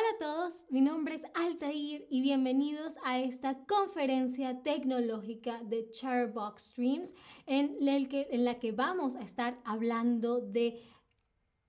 Hola a todos, mi nombre es Altair y bienvenidos a esta conferencia tecnológica de Charbox Streams en, en la que vamos a estar hablando de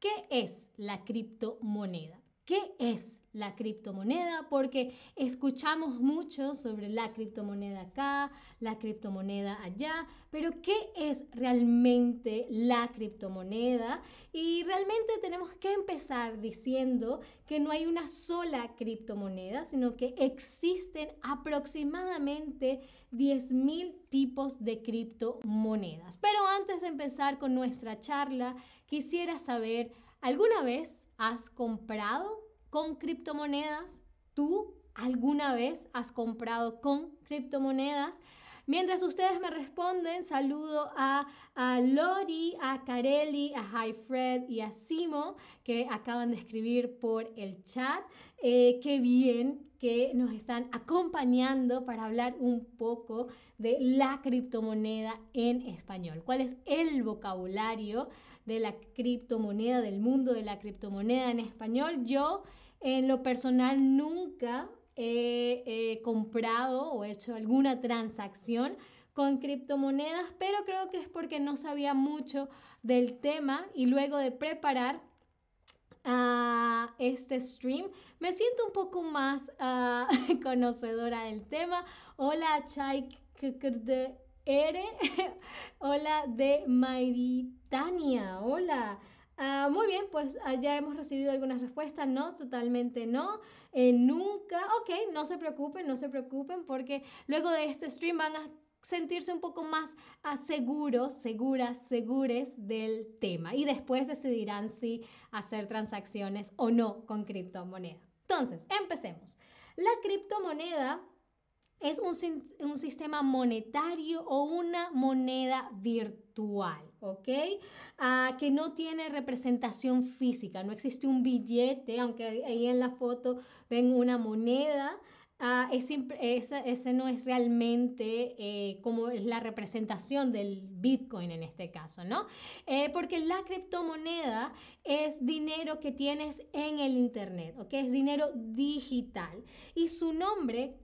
qué es la criptomoneda. ¿Qué es la criptomoneda, porque escuchamos mucho sobre la criptomoneda acá, la criptomoneda allá, pero ¿qué es realmente la criptomoneda? Y realmente tenemos que empezar diciendo que no hay una sola criptomoneda, sino que existen aproximadamente 10.000 tipos de criptomonedas. Pero antes de empezar con nuestra charla, quisiera saber, ¿alguna vez has comprado con criptomonedas? ¿Tú alguna vez has comprado con criptomonedas? Mientras ustedes me responden, saludo a, Lori, a Carelli, a Hi y a Simo, que acaban de escribir por el chat. Eh, qué bien que nos están acompañando para hablar un poco de la criptomoneda en español. ¿Cuál es el vocabulario de la criptomoneda, del mundo de la criptomoneda en español? Yo en lo personal nunca he, comprado o hecho alguna transacción con criptomonedas, pero creo que es porque no sabía mucho del tema y luego de preparar uh, este stream me siento un poco más uh, conocedora del tema. Hola Chai R, hola de Maritania, hola. Ah, muy bien, pues ah, ya hemos recibido algunas respuestas. No, totalmente no. Eh, nunca. Ok, no se preocupen, no se preocupen porque luego de este stream van a sentirse un poco más seguros, seguras, segures del tema y después decidirán si hacer transacciones o no con criptomoneda. Entonces, empecemos. La criptomoneda es un, un sistema monetario o una moneda virtual. ¿ok? Ah, que no tiene representación física, no existe un billete, aunque ahí en la foto ven una moneda, Ah, es, ese, no es realmente eh, como es la representación del Bitcoin en este caso, ¿no? Eh, porque la criptomoneda es dinero que tienes en el Internet, ¿ok? Es dinero digital. Y su nombre,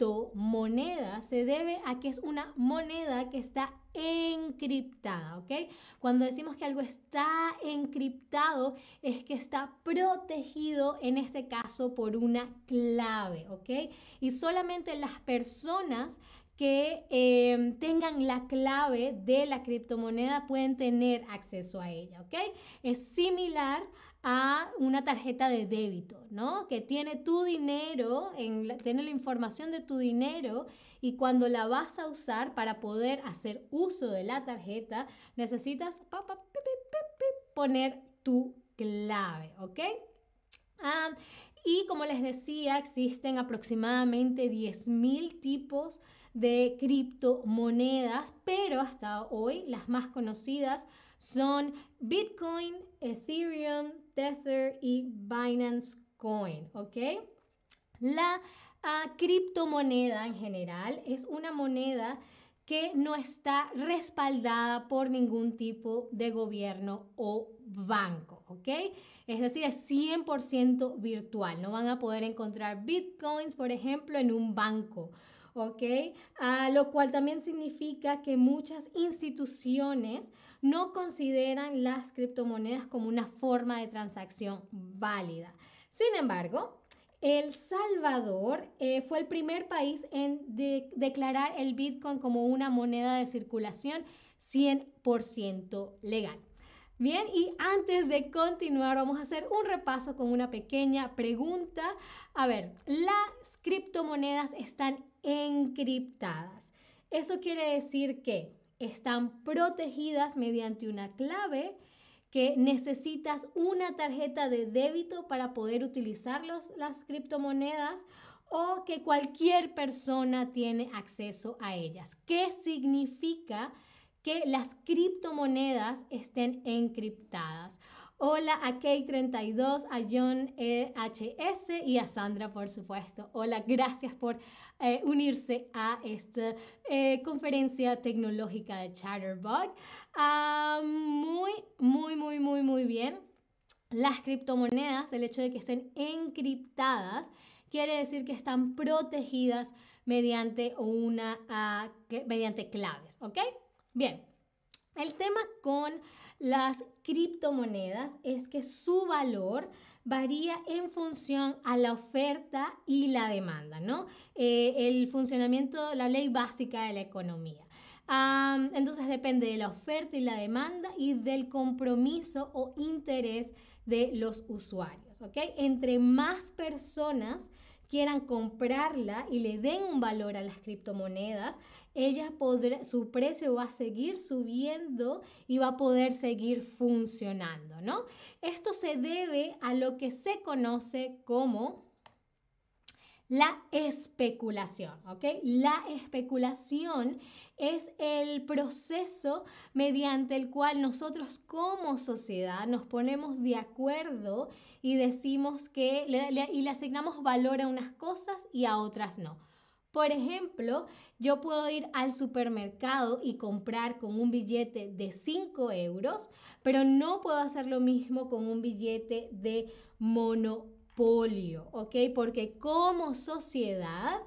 criptomoneda, se debe a que es una moneda que está encriptada, ¿ok? Cuando decimos que algo está encriptado es que está protegido en este caso por una clave, ¿ok? Y solamente las personas que em, tengan la clave de la criptomoneda pueden tener acceso a ella, ¿ok? Es similar a una tarjeta de débito, ¿no? Que tiene tu dinero, en tiene la información de tu dinero y cuando la vas a usar para poder hacer uso de la tarjeta, necesitas poner tu clave, ¿ok? Ah, y como les decía, existen aproximadamente 10.000 tipos de criptomonedas, pero hasta hoy las más conocidas son Bitcoin, Ethereum, Tether y Binance Coin, ¿ok? La uh, criptomoneda en general es una moneda que no está respaldada por ningún tipo de gobierno o banco, ¿ok? Es decir, es 100% virtual. No van a poder encontrar bitcoins, por ejemplo, en un banco ¿ok? Ah, lo cual también significa que muchas instituciones no consideran las criptomonedas como una forma de transacción válida. Sin embargo, el Salvador eh, fue el primer país en declarar el Bitcoin como una moneda de circulación 100% legal. Bien, y antes de continuar, vamos a hacer un repaso con una pequeña pregunta. A ver, las criptomonedas están encriptadas. Eso quiere decir que están protegidas mediante una clave que necesitas una tarjeta de débito para poder utilizar las criptomonedas o que cualquier persona tiene acceso a ellas. ¿Qué significa que las criptomonedas estén encriptadas? Hola a K32, a John HS y a Sandra, por supuesto. Hola, gracias por eh, unirse a esta eh, conferencia tecnológica de Chatterbug. Ah, muy, muy, muy, muy, muy bien. Las criptomonedas, el hecho de que estén encriptadas, quiere decir que están protegidas mediante una uh, mediante claves, ¿ok? Bien. El tema con las criptomonedas es que su valor varía en función a la oferta y la demanda, ¿no? Eh, el funcionamiento, la ley básica de la economía. entonces depende de la oferta y la demanda y del compromiso o interés de los usuarios, ¿ok? Entre más personas quieran comprarla y le den un valor a las criptomonedas, ella podrá, su precio va a seguir subiendo y va a poder seguir funcionando, ¿no? Esto se debe a lo que se conoce como la especulación, ¿ok? La especulación es el proceso mediante el cual nosotros como sociedad nos ponemos de acuerdo y decimos que y le asignamos valor a unas cosas y a otras no. Por ejemplo, yo puedo ir al supermercado y comprar con un billete de 5 euros, pero no puedo hacer lo mismo con un billete de monopolio, ¿ok? Porque como sociedad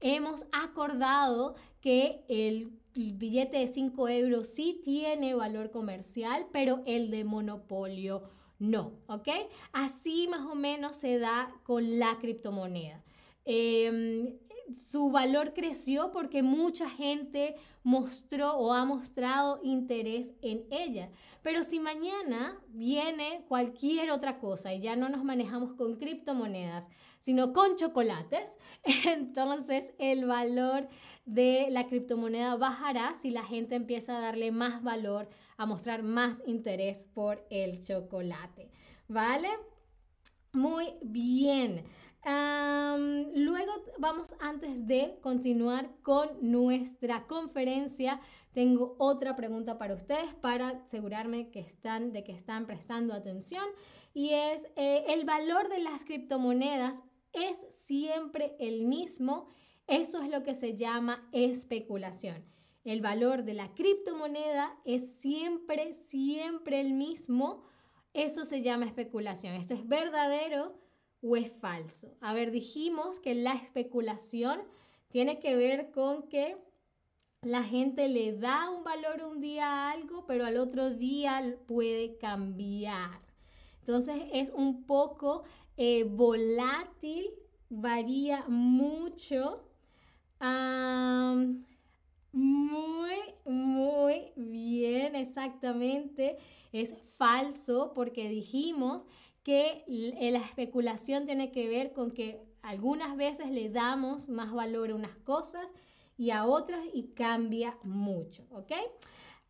hemos acordado que el billete de 5 euros sí tiene valor comercial, pero el de monopolio no, ¿ok? Así más o menos se da con la criptomoneda. Em, su valor creció porque mucha gente mostró o ha mostrado interés en ella. Pero si mañana viene cualquier otra cosa y ya no nos manejamos con criptomonedas, sino con chocolates, entonces el valor de la criptomoneda bajará si la gente empieza a darle más valor, a mostrar más interés por el chocolate. ¿Vale? Muy bien luego vamos, antes de continuar con nuestra conferencia, tengo otra pregunta para ustedes para asegurarme que están, de que están prestando atención y es, eh, ¿el valor de las criptomonedas es siempre el mismo? Eso es lo que se llama especulación. El valor de la criptomoneda es siempre, siempre el mismo. Eso se llama especulación. Esto es verdadero o es falso. A ver, dijimos que la especulación tiene que ver con que la gente le da un valor un día a algo, pero al otro día puede cambiar. Entonces es un poco eh, volátil, varía mucho. muy, muy bien, exactamente. Es falso porque dijimos que eh, la especulación tiene que ver con que algunas veces le damos más valor a unas cosas y a otras y cambia mucho, ¿ok?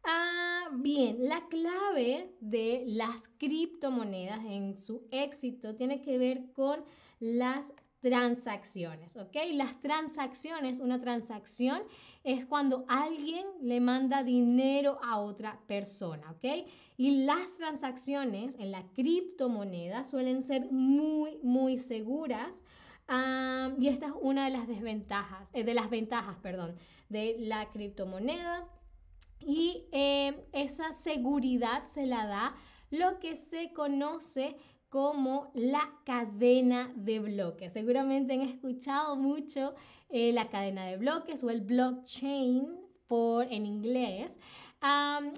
Ah, bien, la clave de las criptomonedas en su éxito tiene que ver con las transacciones, ¿ok? Las transacciones, una transacción es cuando alguien le manda dinero a otra persona, ¿ok? Y las transacciones en la criptomoneda suelen ser muy, muy seguras. y esta es una de las desventajas, eh, de las ventajas, perdón, de la criptomoneda. Y eh, esa seguridad se la da lo que se conoce como la cadena de bloques. Seguramente han escuchado mucho eh, la cadena de bloques o el blockchain por, en inglés.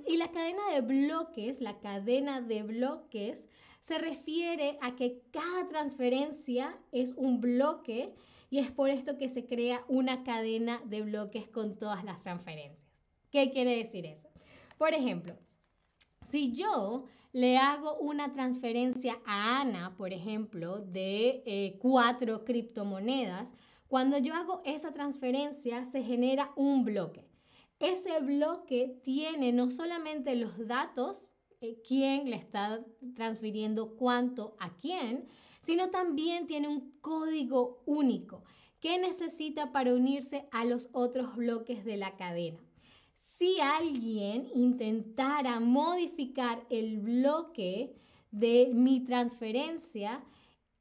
y la cadena de bloques, la cadena de bloques, se refiere a que cada transferencia es un bloque y es por esto que se crea una cadena de bloques con todas las transferencias. ¿Qué quiere decir eso? Por ejemplo, si yo le hago una transferencia a Ana, por ejemplo, de eh, cuatro criptomonedas, cuando yo hago esa transferencia se genera un bloque. Ese bloque tiene no solamente los datos, eh, quién le está transfiriendo cuánto a quién, sino también tiene un código único que necesita para unirse a los otros bloques de la cadena si alguien intentara modificar el bloque de mi transferencia,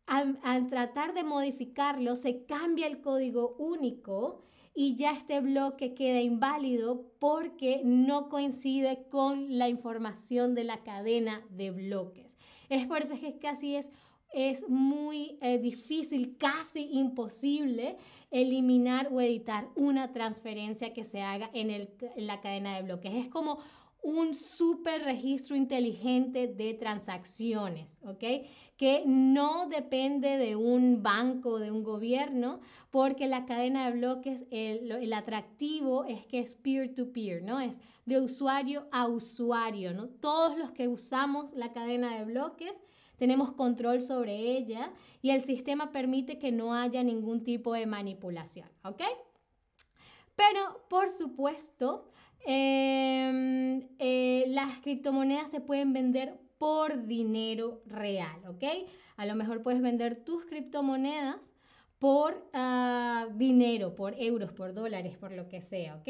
al, tratar de modificarlo, se cambia el código único y ya este bloque queda inválido porque no coincide con la información de la cadena de bloques. Es por eso que casi es es muy eh, difícil, casi imposible, eliminar o editar una transferencia que se haga en, el, en la cadena de bloques. Es como un super registro inteligente de transacciones, ¿ok? Que no depende de un banco, de un gobierno, porque la cadena de bloques, el, atractivo es que es peer-to-peer, -peer, no Es de usuario a usuario, ¿no? Todos los que usamos la cadena de bloques tenemos control sobre ella y el sistema permite que no haya ningún tipo de manipulación, ¿ok? Pero, por supuesto, em, eh, las criptomonedas se pueden vender por dinero real, ¿ok? A lo mejor puedes vender tus criptomonedas por ah, dinero, por euros, por dólares, por lo que sea, ¿ok?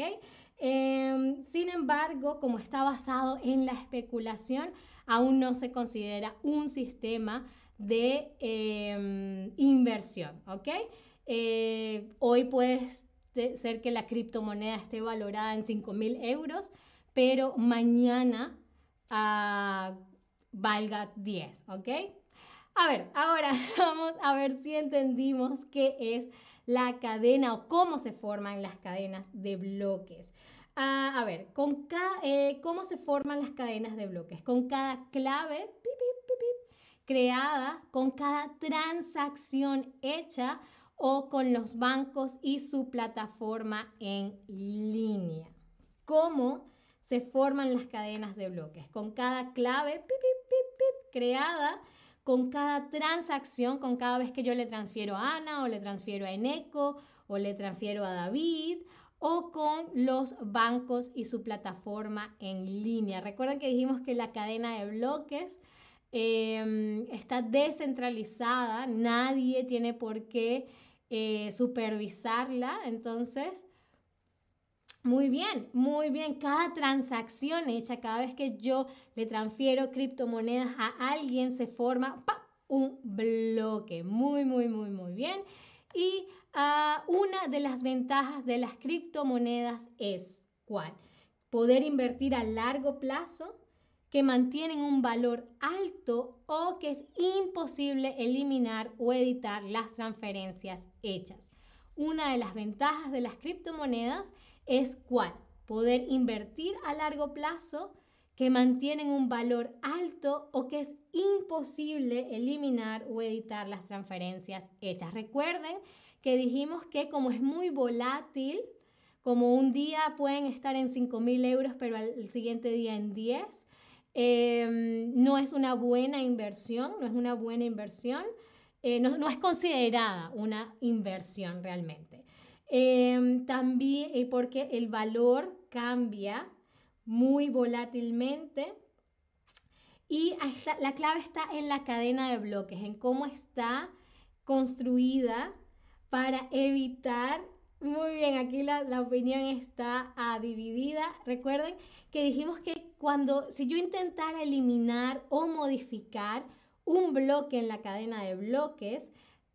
Em, sin embargo, como está basado en la especulación, aún no se considera un sistema de em, inversión, ¿ok? Eh, hoy puede ser que la criptomoneda esté valorada en 5 mil euros, pero mañana ah, valga 10, ¿ok? A ver, ahora vamos a ver si entendimos qué es la cadena o cómo se forman las cadenas de bloques. Ah, a ver, con eh, ¿cómo se forman las cadenas de bloques? Con cada clave creada, con cada transacción hecha o con los bancos y su plataforma en línea. ¿Cómo se forman las cadenas de bloques? Con cada clave creada con cada transacción, con cada vez que yo le transfiero a Ana o le transfiero a Eneco o le transfiero a David o con los bancos y su plataforma en línea. Recuerden que dijimos que la cadena de bloques em, está descentralizada, nadie tiene por qué eh, supervisarla, entonces... Muy bien, muy bien. Cada transacción hecha, cada vez que yo le transfiero criptomonedas a alguien, se forma un bloque. Muy, muy, muy, muy bien. Y ah, una de las ventajas de las criptomonedas es, ¿cuál? Poder invertir a largo plazo, que mantienen un valor alto o que es imposible eliminar o editar las transferencias hechas. Una de las ventajas de las criptomonedas es cuál? Poder invertir a largo plazo que mantienen un valor alto o que es imposible eliminar o editar las transferencias hechas. Recuerden que dijimos que como es muy volátil, como un día pueden estar en 5 mil euros, pero el siguiente día en 10, em, no es una buena inversión, no es una buena inversión, eh, no, es considerada una inversión realmente. Em, también eh, porque el valor cambia muy volátilmente y la clave está en la cadena de bloques, en cómo está construida para evitar, muy bien, aquí la, la opinión está dividida. Recuerden que dijimos que cuando, si yo intentara eliminar o modificar un bloque en la cadena de bloques,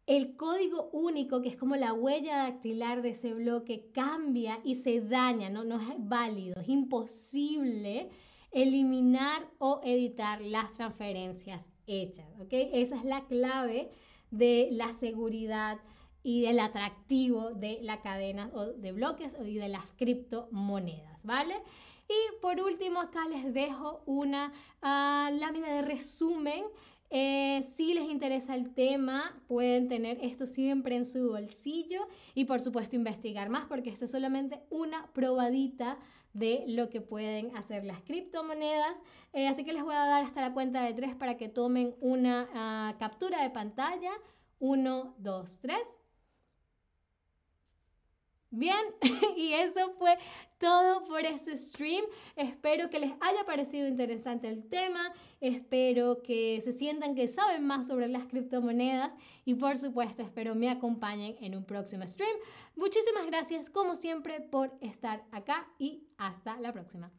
el código único, que es como la huella dactilar de ese bloque, cambia y se daña, no, no es válido, es imposible eliminar o editar las transferencias hechas. ¿okay? Esa es la clave de la seguridad y del atractivo de la cadena o de bloques y de las criptomonedas, ¿vale? Y por último, acá les dejo una uh, lámina de resumen eh, si les interesa el tema, pueden tener esto siempre en su bolsillo y por supuesto investigar más porque esto es solamente una probadita de lo que pueden hacer las criptomonedas. Eh, así que les voy a dar hasta la cuenta de tres para que tomen una ah, captura de pantalla. Uno, dos, tres. Bien, y eso fue todo por este stream. Espero que les haya parecido interesante el tema. Espero que se sientan que saben más sobre las criptomonedas. Y por supuesto, espero me acompañen en un próximo stream. Muchísimas gracias, como siempre, por estar acá y hasta la próxima.